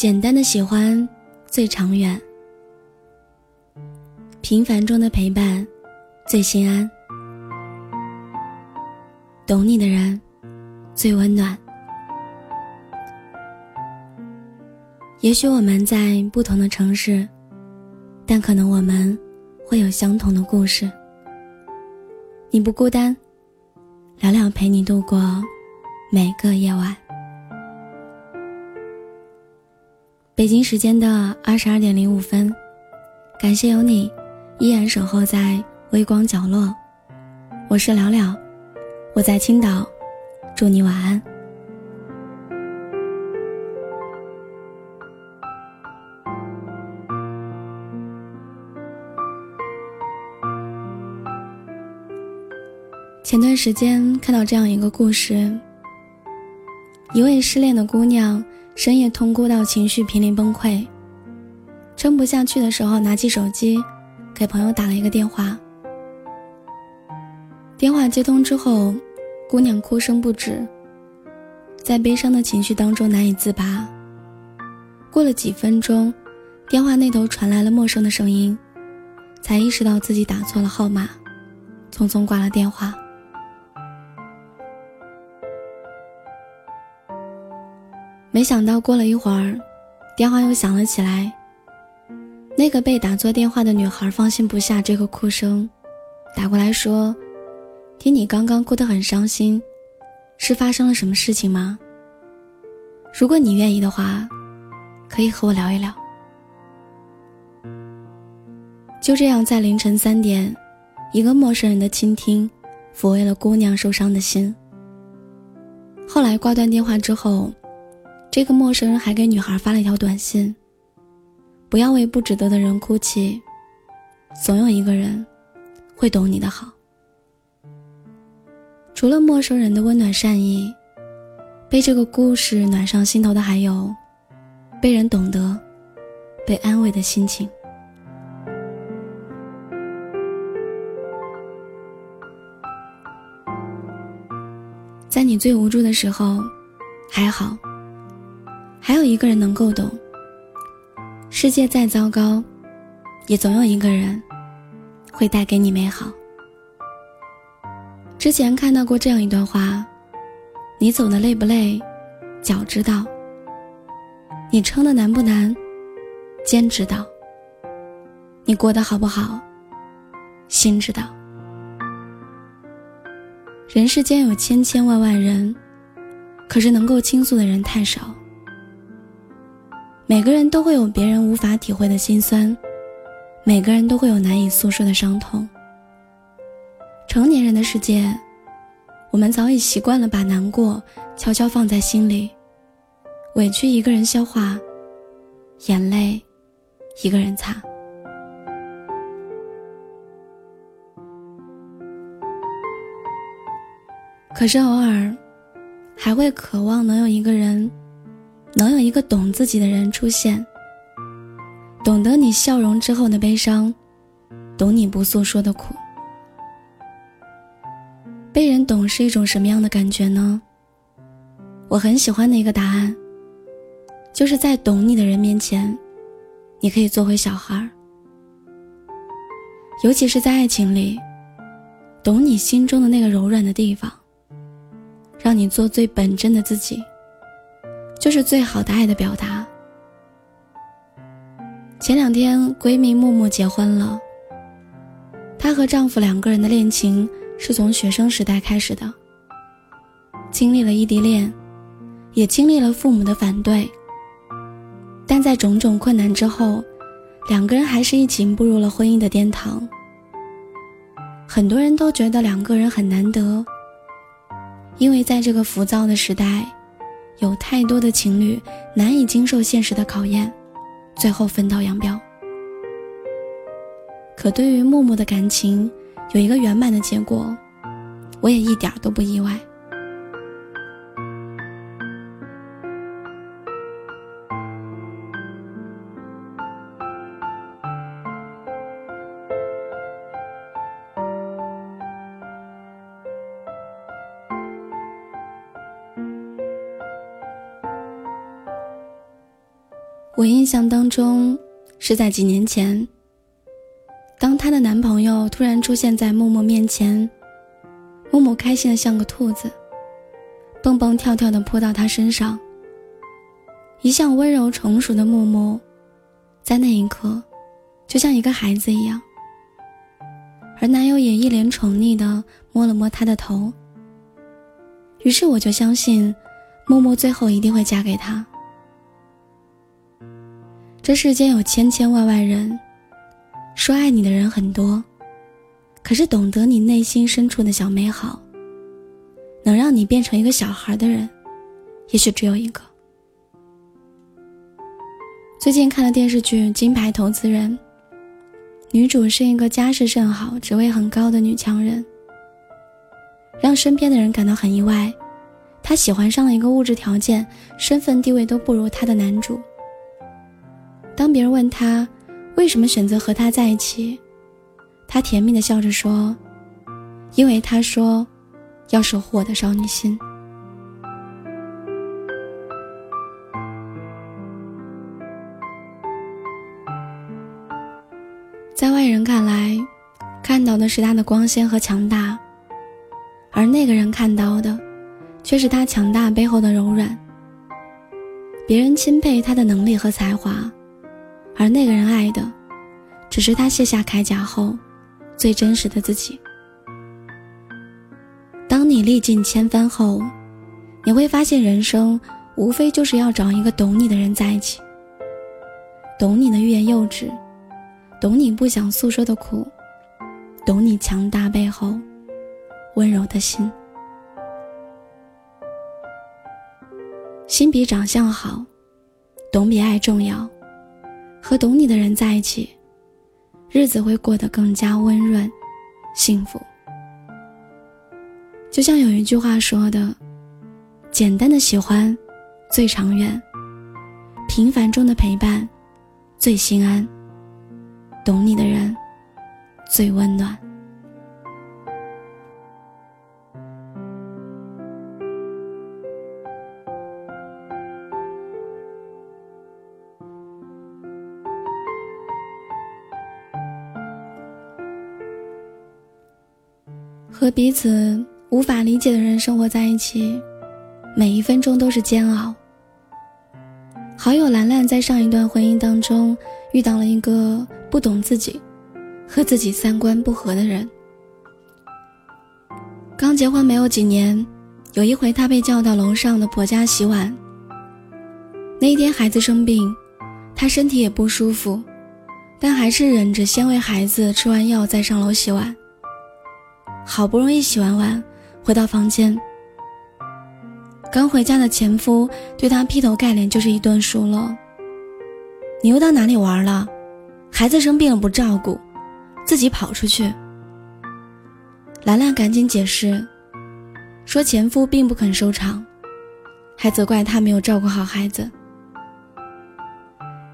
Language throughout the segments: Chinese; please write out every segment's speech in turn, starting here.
简单的喜欢最长远，平凡中的陪伴最心安，懂你的人最温暖。也许我们在不同的城市，但可能我们会有相同的故事。你不孤单，聊聊陪你度过每个夜晚。北京时间的二十二点零五分，感谢有你依然守候在微光角落。我是了了，我在青岛，祝你晚安。前段时间看到这样一个故事：一位失恋的姑娘深夜痛哭到情绪濒临崩溃，撑不下去的时候，拿起手机给朋友打了一个电话。电话接通之后，姑娘哭声不止，在悲伤的情绪当中难以自拔。过了几分钟，电话那头传来了陌生的声音，才意识到自己打错了号码，匆匆挂了电话。没想到过了一会儿，电话又响了起来。那个被打错电话的女孩放心不下这个哭声，打过来说：“听你刚刚哭得很伤心，是发生了什么事情吗？如果你愿意的话，可以和我聊一聊。”就这样，在凌晨三点，一个陌生人的倾听，抚慰了姑娘受伤的心。后来挂断电话之后。这个陌生人还给女孩发了一条短信：“不要为不值得的人哭泣，总有一个人会懂你的好。”除了陌生人的温暖善意，被这个故事暖上心头的还有被人懂得、被安慰的心情。在你最无助的时候，还好。还有一个人能够懂。世界再糟糕，也总有一个人会带给你美好。之前看到过这样一段话：你走的累不累，脚知道；你撑的难不难，肩知道；你过得好不好，心知道。人世间有千千万万人，可是能够倾诉的人太少。每个人都会有别人无法体会的心酸，每个人都会有难以诉说的伤痛。成年人的世界，我们早已习惯了把难过悄悄放在心里，委屈一个人消化，眼泪一个人擦。可是偶尔，还会渴望能有一个人。能有一个懂自己的人出现，懂得你笑容之后的悲伤，懂你不诉说的苦。被人懂是一种什么样的感觉呢？我很喜欢的一个答案，就是在懂你的人面前，你可以做回小孩儿。尤其是在爱情里，懂你心中的那个柔软的地方，让你做最本真的自己。就是最好的爱的表达。前两天，闺蜜木木结婚了。她和丈夫两个人的恋情是从学生时代开始的，经历了异地恋，也经历了父母的反对。但在种种困难之后，两个人还是一起步入了婚姻的殿堂。很多人都觉得两个人很难得，因为在这个浮躁的时代。有太多的情侣难以经受现实的考验，最后分道扬镳。可对于木木的感情有一个圆满的结果，我也一点都不意外。我印象当中是在几年前，当她的男朋友突然出现在默默面前，默默开心的像个兔子，蹦蹦跳跳的扑到她身上。一向温柔成熟的默默，在那一刻，就像一个孩子一样。而男友也一脸宠溺的摸了摸她的头。于是我就相信，默默最后一定会嫁给他。这世间有千千万万人，说爱你的人很多，可是懂得你内心深处的小美好，能让你变成一个小孩的人，也许只有一个。最近看了电视剧《金牌投资人》，女主是一个家世甚好、职位很高的女强人，让身边的人感到很意外。她喜欢上了一个物质条件、身份地位都不如她的男主。当别人问他为什么选择和他在一起，他甜蜜的笑着说：“因为他说要守护我的少女心。”在外人看来，看到的是他的光鲜和强大，而那个人看到的，却是他强大背后的柔软。别人钦佩他的能力和才华。而那个人爱的，只是他卸下铠甲后最真实的自己。当你历尽千帆后，你会发现，人生无非就是要找一个懂你的人在一起，懂你的欲言又止，懂你不想诉说的苦，懂你强大背后温柔的心。心比长相好，懂比爱重要。和懂你的人在一起，日子会过得更加温润、幸福。就像有一句话说的：“简单的喜欢最长远，平凡中的陪伴最心安，懂你的人最温暖。”和彼此无法理解的人生活在一起，每一分钟都是煎熬。好友兰兰在上一段婚姻当中遇到了一个不懂自己、和自己三观不合的人。刚结婚没有几年，有一回她被叫到楼上的婆家洗碗。那一天孩子生病，她身体也不舒服，但还是忍着先喂孩子吃完药再上楼洗碗。好不容易洗完碗，回到房间。刚回家的前夫对她劈头盖脸就是一顿数落：“你又到哪里玩了？孩子生病了不照顾，自己跑出去。”兰兰赶紧解释，说前夫并不肯收场，还责怪她没有照顾好孩子。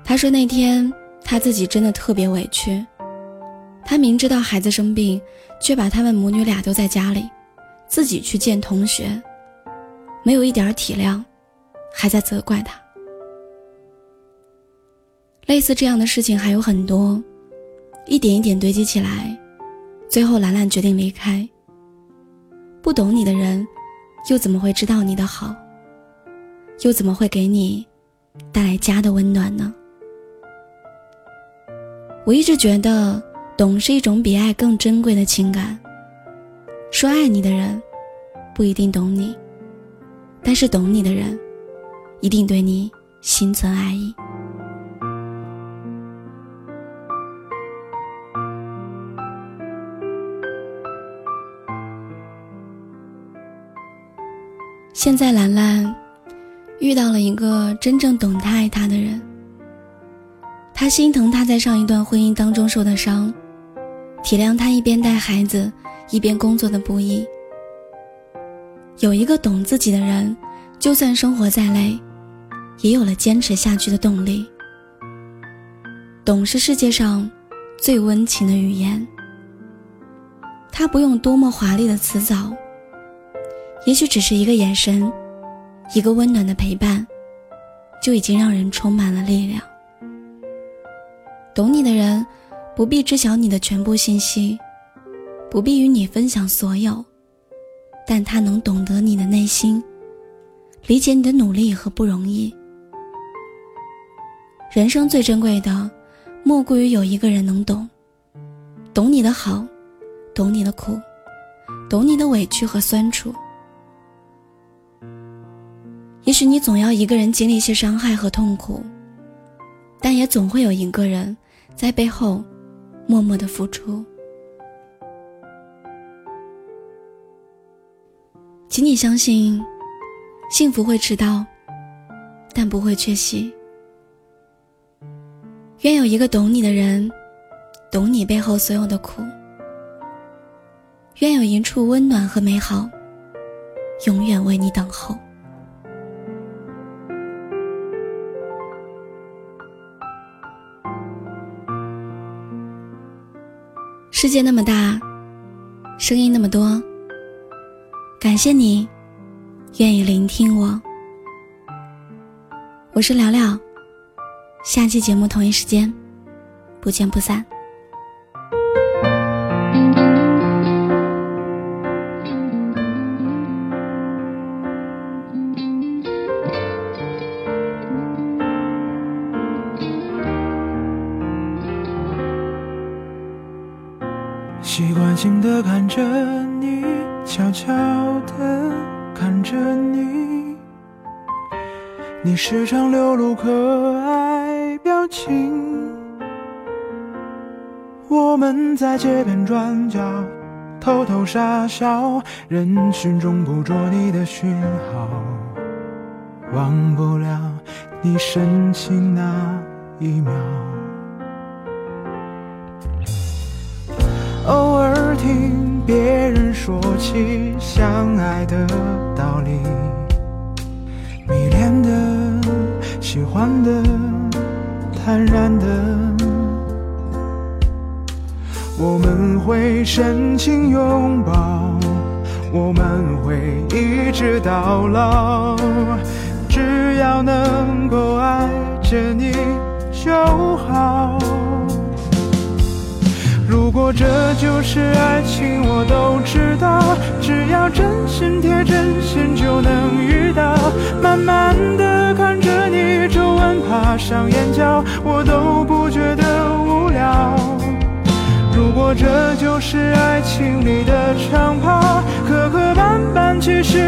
她说那天她自己真的特别委屈。他明知道孩子生病，却把他们母女俩丢在家里，自己去见同学，没有一点体谅，还在责怪他。类似这样的事情还有很多，一点一点堆积起来，最后兰兰决定离开。不懂你的人，又怎么会知道你的好？又怎么会给你带来家的温暖呢？我一直觉得。懂是一种比爱更珍贵的情感。说爱你的人，不一定懂你，但是懂你的人，一定对你心存爱意。现在兰兰遇到了一个真正懂她、爱她的人，她心疼她在上一段婚姻当中受的伤。体谅他一边带孩子一边工作的不易。有一个懂自己的人，就算生活再累，也有了坚持下去的动力。懂是世界上最温情的语言。他不用多么华丽的辞藻，也许只是一个眼神，一个温暖的陪伴，就已经让人充满了力量。懂你的人，不必知晓你的全部信息，不必与你分享所有，但他能懂得你的内心，理解你的努力和不容易。人生最珍贵的，莫过于有一个人能懂，懂你的好，懂你的苦，懂你的委屈和酸楚。也许你总要一个人经历一些伤害和痛苦，但也总会有一个人。在背后，默默的付出，请你相信，幸福会迟到，但不会缺席。愿有一个懂你的人，懂你背后所有的苦。愿有一处温暖和美好，永远为你等候。世界那么大，声音那么多。感谢你，愿意聆听我。我是聊聊，下期节目同一时间，不见不散。的看着你，悄悄的看着你，你时常流露可爱表情。我们在街边转角，偷偷傻笑，人群中捕捉你的讯号，忘不了你深情那一秒。听别人说起相爱的道理，迷恋的、喜欢的、坦然的，我们会深情拥抱，我们会一直到老，只要能够爱着你就好。如果这就是爱情，我都知道。只要真心贴真心，就能遇到。慢慢的看着你皱纹爬上眼角，我都不觉得无聊。如果这就是爱情里的长跑，磕磕绊绊，其实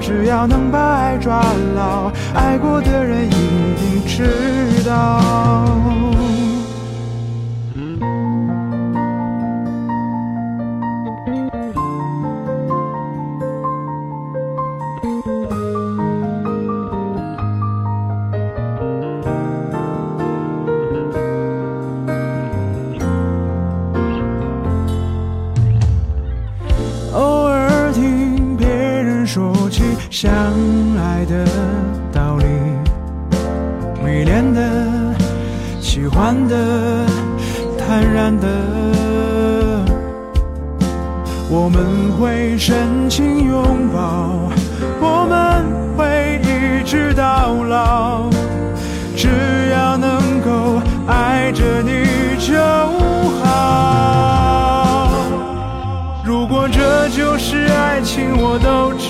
只要能把爱抓牢，爱过的人一定知道。相爱的道理，迷恋的、喜欢的、坦然的，我们会深情拥抱，我们会一直到老，只要能够爱着你就好。如果这就是爱情，我都知。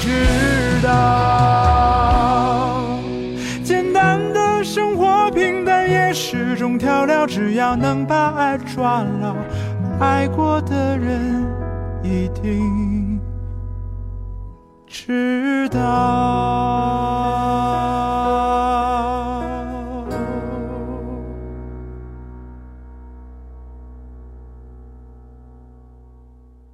知道。简单的生活，平淡也是种调料。只要能把爱抓牢，爱过的人一定知道。